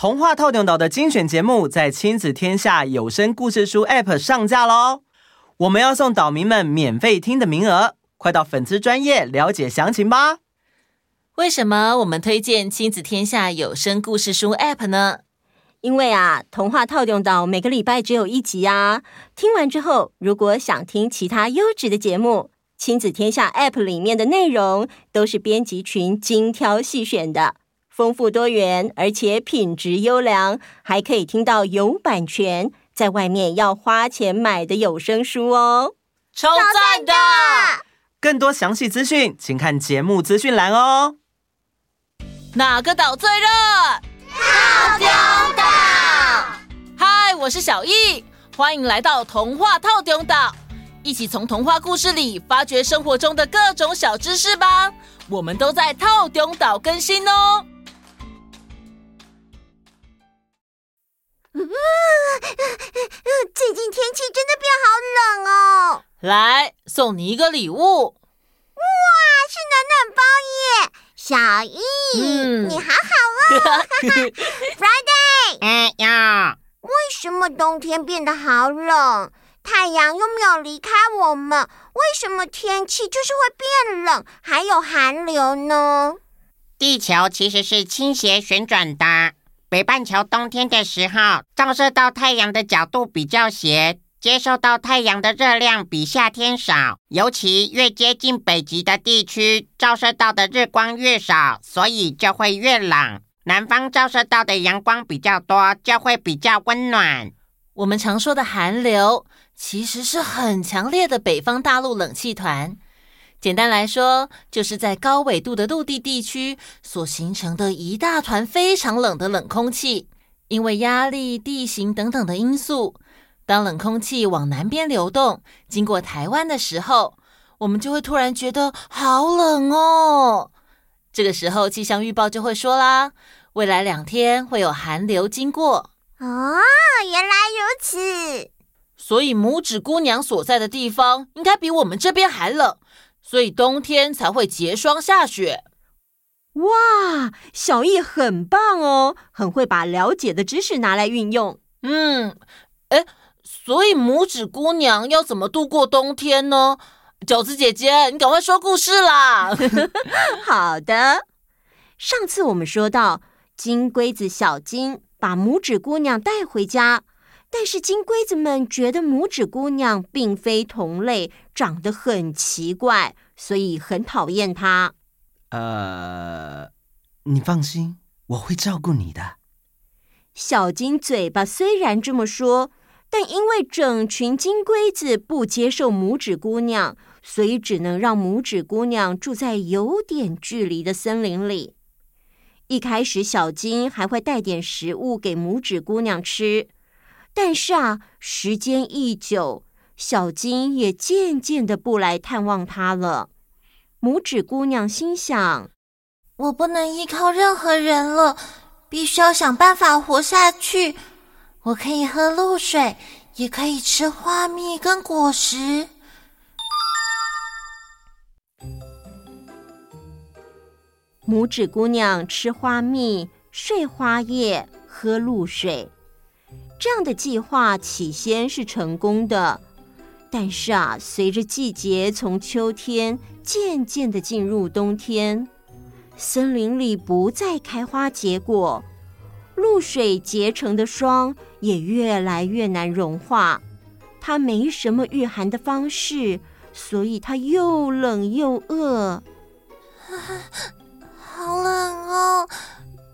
童话套用岛的精选节目在亲子天下有声故事书 App 上架喽！我们要送岛民们免费听的名额，快到粉丝专页了解详情吧。为什么我们推荐亲子天下有声故事书 App 呢？因为啊，童话套用岛每个礼拜只有一集啊。听完之后，如果想听其他优质的节目，亲子天下 App 里面的内容都是编辑群精挑细选的，丰富多元，而且品质优良，还可以听到有版权，在外面要花钱买的有声书哦，超赞的！更多详细资讯，请看节目资讯栏哦。哪个岛最热？透中岛。嗨，我是小易，欢迎来到童话透中岛。一起从童话故事里发掘生活中的各种小知识吧！我们都在透中岛更新哦。来，送你一个礼物。哇，是暖暖包耶！小易，嗯、你好好哦。Friday，哎呀，为什么冬天变得好冷？太阳又没有离开我们，为什么天气就是会变冷，还有寒流呢？地球其实是倾斜旋转的，北半球冬天的时候，照射到太阳的角度比较斜，接受到太阳的热量比夏天少。尤其越接近北极的地区，照射到的日光越少，所以就会越冷。南方照射到的阳光比较多，就会比较温暖。我们常说的寒流，其实是很强烈的北方大陆冷气团。简单来说，就是在高纬度的陆地地区所形成的一大团非常冷的冷空气。因为压力、地形等等的因素，当冷空气往南边流动，经过台湾的时候，我们就会突然觉得好冷哦。这个时候，气象预报就会说啦，未来两天会有寒流经过。哦，原来如此。所以拇指姑娘所在的地方应该比我们这边还冷，所以冬天才会结霜下雪。哇，小易很棒哦，很会把了解的知识拿来运用。嗯，哎，所以拇指姑娘要怎么度过冬天呢？饺子姐姐，你赶快说故事啦！好的，上次我们说到金龟子小金。把拇指姑娘带回家，但是金龟子们觉得拇指姑娘并非同类，长得很奇怪，所以很讨厌她。呃，你放心，我会照顾你的。小金嘴巴虽然这么说，但因为整群金龟子不接受拇指姑娘，所以只能让拇指姑娘住在有点距离的森林里。一开始，小金还会带点食物给拇指姑娘吃，但是啊，时间一久，小金也渐渐的不来探望她了。拇指姑娘心想：我不能依靠任何人了，必须要想办法活下去。我可以喝露水，也可以吃花蜜跟果实。拇指姑娘吃花蜜、睡花叶、喝露水，这样的计划起先是成功的。但是啊，随着季节从秋天渐渐的进入冬天，森林里不再开花结果，露水结成的霜也越来越难融化。它没什么御寒的方式，所以它又冷又饿。好冷哦，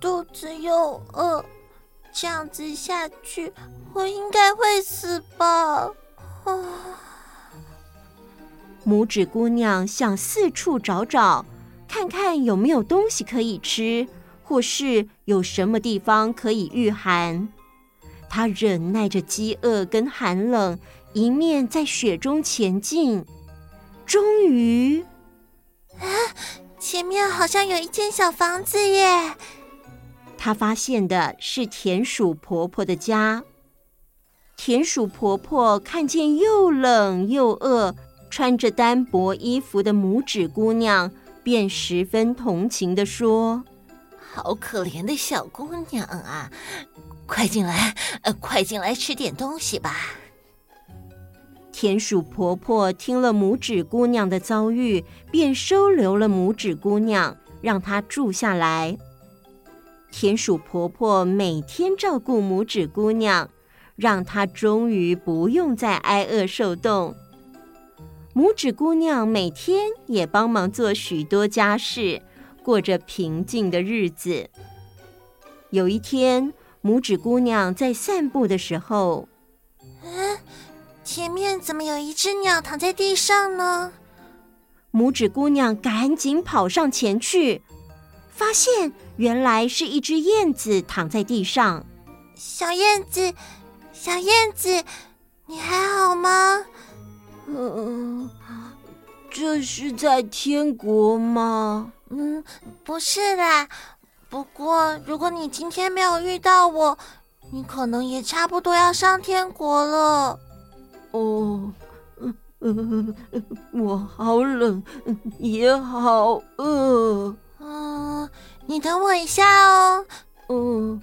肚子又饿，这样子下去，我应该会死吧？啊！拇指姑娘向四处找找，看看有没有东西可以吃，或是有什么地方可以御寒。她忍耐着饥饿跟寒冷，一面在雪中前进。终于，啊！前面好像有一间小房子耶。她发现的是田鼠婆婆的家。田鼠婆婆看见又冷又饿、穿着单薄衣服的拇指姑娘，便十分同情地说：“好可怜的小姑娘啊！快进来，呃，快进来吃点东西吧。田鼠婆婆听了拇指姑娘的遭遇，便收留了拇指姑娘，让她住下来。田鼠婆婆每天照顾拇指姑娘，让她终于不用再挨饿受冻。拇指姑娘每天也帮忙做许多家事，过着平静的日子。有一天，拇指姑娘在散步的时候，嗯，前面怎么有一只鸟躺在地上呢？拇指姑娘赶紧跑上前去，发现原来是一只燕子躺在地上。小燕子，小燕子，你还好吗？嗯，这是在天国吗？嗯，不是啦。不过，如果你今天没有遇到我，你可能也差不多要上天国了。哦，呃，我好冷，也好饿。嗯，你等我一下哦。嗯。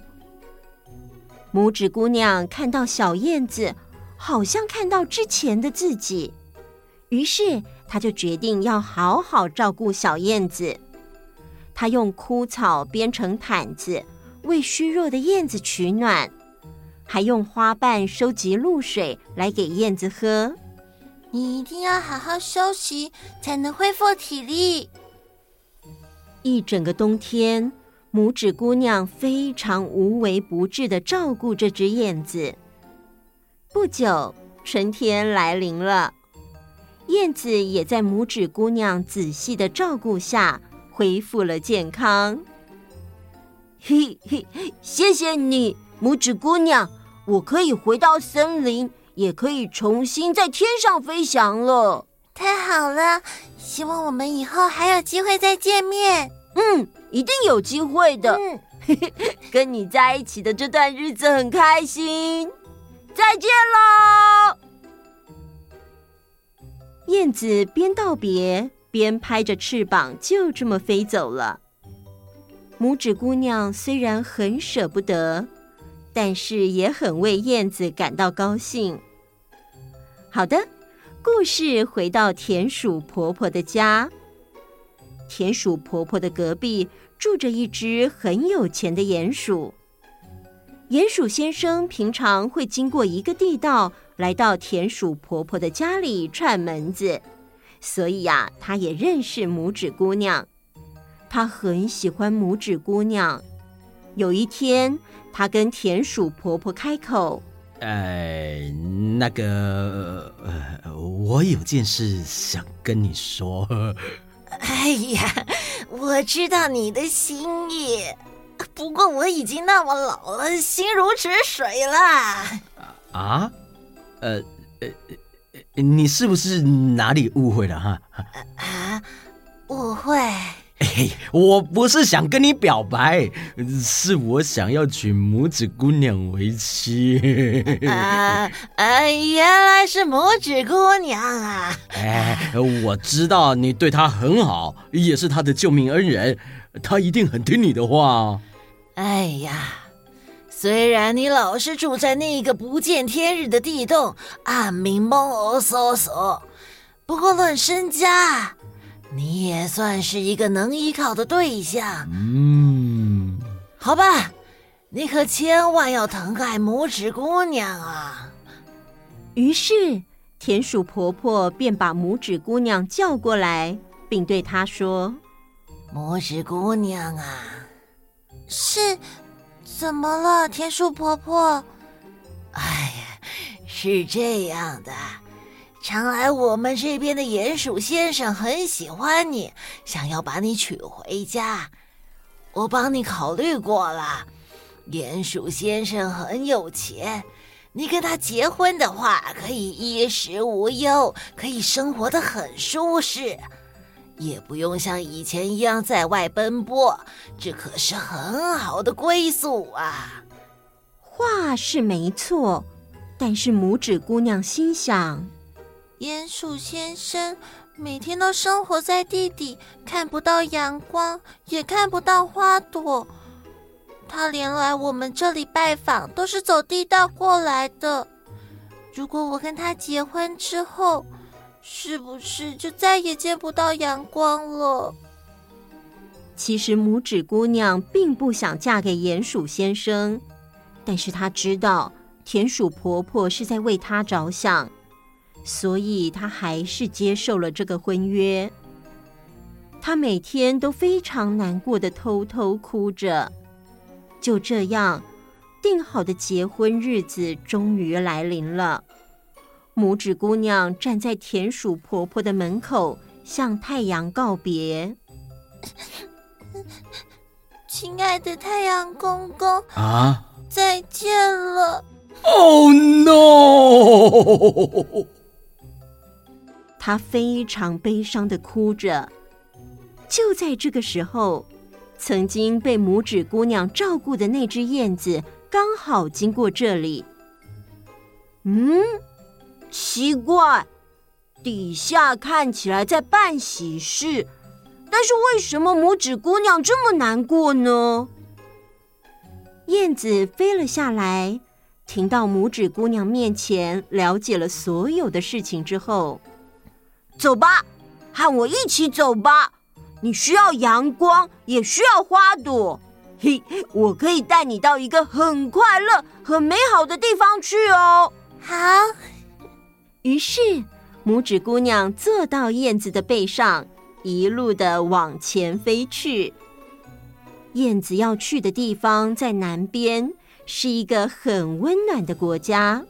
拇指姑娘看到小燕子。好像看到之前的自己，于是她就决定要好好照顾小燕子。他用枯草编成毯子，为虚弱的燕子取暖，还用花瓣收集露水来给燕子喝。你一定要好好休息，才能恢复体力。一整个冬天，拇指姑娘非常无微不至的照顾这只燕子。不久，春天来临了，燕子也在拇指姑娘仔细的照顾下恢复了健康。嘿嘿，谢谢你，拇指姑娘，我可以回到森林，也可以重新在天上飞翔了。太好了，希望我们以后还有机会再见面。嗯，一定有机会的。嗯，跟你在一起的这段日子很开心。再见喽！燕子边道别边拍着翅膀，就这么飞走了。拇指姑娘虽然很舍不得，但是也很为燕子感到高兴。好的，故事回到田鼠婆婆的家。田鼠婆婆的隔壁住着一只很有钱的鼹鼠。鼹鼠先生平常会经过一个地道，来到田鼠婆婆的家里串门子，所以呀，他也认识拇指姑娘。他很喜欢拇指姑娘。有一天，他跟田鼠婆婆开口：“呃，那个，呃，我有件事想跟你说。”“哎呀，我知道你的心意。”不过我已经那么老了，心如止水了。啊？呃呃，你是不是哪里误会了哈？啊？误会？嘿，我不是想跟你表白，是我想要娶拇指姑娘为妻。啊啊！原来是拇指姑娘啊！哎，我知道你对她很好，也是她的救命恩人，她一定很听你的话。哎呀，虽然你老是住在那个不见天日的地洞，暗明蒙哦搜索，不过论身家，你也算是一个能依靠的对象。嗯，好吧，你可千万要疼爱拇指姑娘啊！于是，田鼠婆婆便把拇指姑娘叫过来，并对她说：“拇指姑娘啊。”是，怎么了，田鼠婆婆？哎呀，是这样的，常来我们这边的鼹鼠先生很喜欢你，想要把你娶回家。我帮你考虑过了，鼹鼠先生很有钱，你跟他结婚的话，可以衣食无忧，可以生活得很舒适。也不用像以前一样在外奔波，这可是很好的归宿啊。话是没错，但是拇指姑娘心想：鼹鼠先生每天都生活在地底，看不到阳光，也看不到花朵。他连来我们这里拜访都是走地道过来的。如果我跟他结婚之后，是不是就再也见不到阳光了？其实拇指姑娘并不想嫁给鼹鼠先生，但是她知道田鼠婆婆是在为她着想，所以她还是接受了这个婚约。她每天都非常难过的偷偷哭着。就这样，定好的结婚日子终于来临了。拇指姑娘站在田鼠婆婆的门口，向太阳告别。亲爱的太阳公公啊，再见了！Oh no！她非常悲伤的哭着。就在这个时候，曾经被拇指姑娘照顾的那只燕子刚好经过这里。嗯。奇怪，底下看起来在办喜事，但是为什么拇指姑娘这么难过呢？燕子飞了下来，停到拇指姑娘面前，了解了所有的事情之后，走吧，和我一起走吧。你需要阳光，也需要花朵。嘿，我可以带你到一个很快乐、很美好的地方去哦。好。于是，拇指姑娘坐到燕子的背上，一路的往前飞去。燕子要去的地方在南边，是一个很温暖的国家。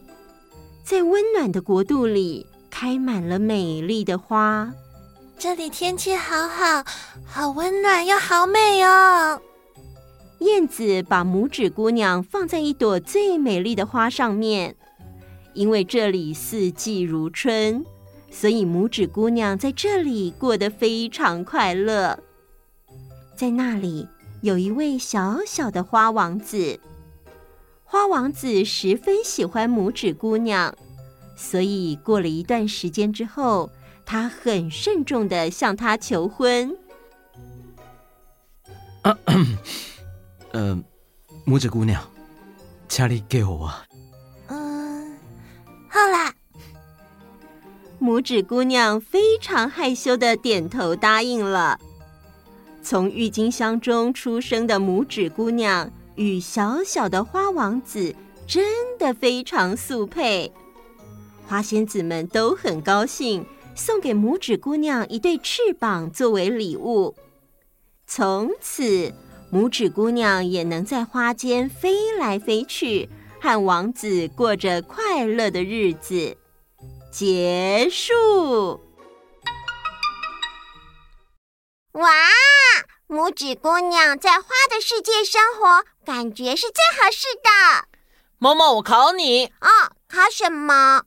在温暖的国度里，开满了美丽的花。这里天气好好，好温暖又好美哦。燕子把拇指姑娘放在一朵最美丽的花上面。因为这里四季如春，所以拇指姑娘在这里过得非常快乐。在那里有一位小小的花王子，花王子十分喜欢拇指姑娘，所以过了一段时间之后，他很慎重的向她求婚。啊，呃，拇指姑娘，家里给我啊。拇指姑娘非常害羞的点头答应了。从郁金香中出生的拇指姑娘与小小的花王子真的非常速配，花仙子们都很高兴，送给拇指姑娘一对翅膀作为礼物。从此，拇指姑娘也能在花间飞来飞去。和王子过着快乐的日子，结束。哇，拇指姑娘在花的世界生活，感觉是最合适的。某某，我考你哦，考什么？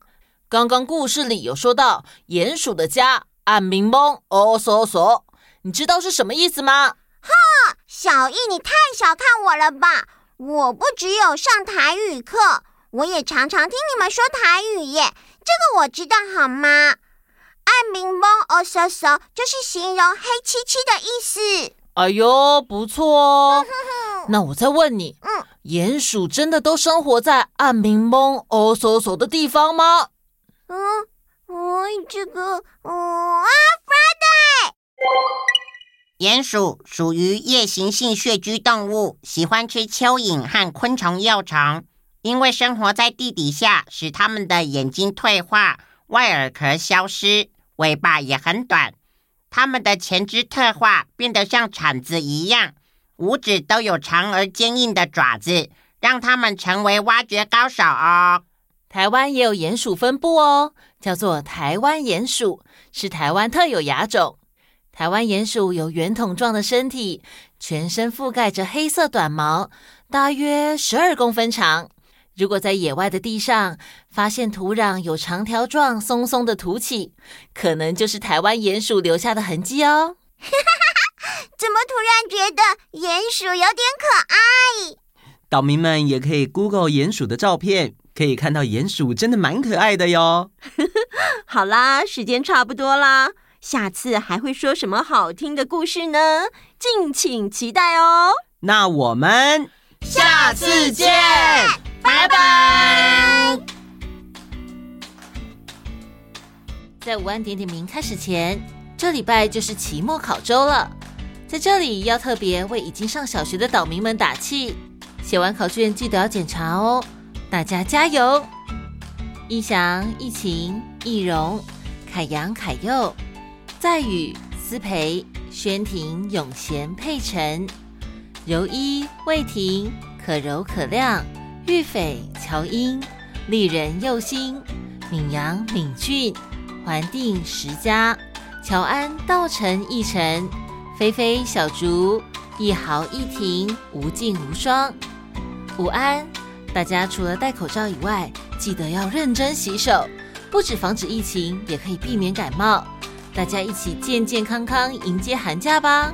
刚刚故事里有说到鼹鼠的家暗明蒙哦嗦嗦，你知道是什么意思吗？哼，小易，你太小看我了吧！我不只有上台语课，我也常常听你们说台语耶。这个我知道好吗？暗明蒙哦嗖嗖就是形容黑漆漆的意思。哎呦，不错哦。那我再问你，嗯，鼹鼠真的都生活在暗明蒙哦嗖嗖的地方吗？嗯，哦，这个，哦啊，Friday。鼹鼠属于夜行性穴居动物，喜欢吃蚯蚓和昆虫幼虫。因为生活在地底下，使它们的眼睛退化，外耳壳消失，尾巴也很短。它们的前肢特化，变得像铲子一样，五指都有长而坚硬的爪子，让它们成为挖掘高手哦。台湾也有鼹鼠分布哦，叫做台湾鼹鼠，是台湾特有亚种。台湾鼹鼠有圆筒状的身体，全身覆盖着黑色短毛，大约十二公分长。如果在野外的地上发现土壤有长条状松松的凸起，可能就是台湾鼹鼠留下的痕迹哦。怎么突然觉得鼹鼠有点可爱？岛民们也可以 Google 鼹鼠的照片，可以看到鼹鼠真的蛮可爱的哟。好啦，时间差不多啦。下次还会说什么好听的故事呢？敬请期待哦。那我们下次见，在午安点点名开始前，这礼拜就是期末考周了。在这里要特别为已经上小学的岛民们打气，写完考卷记得要检查哦，大家加油！逸翔、逸晴、逸荣、凯阳、凯佑、在宇、思培、轩婷、永贤、佩晨、柔一、魏婷、可柔、可亮、玉斐、乔英、丽人、佑星、敏阳、敏俊、环定、十佳、乔安、道成、一城。菲菲、小竹、一豪、一婷、无尽无双，午安！大家除了戴口罩以外，记得要认真洗手，不止防止疫情，也可以避免感冒。大家一起健健康康迎接寒假吧！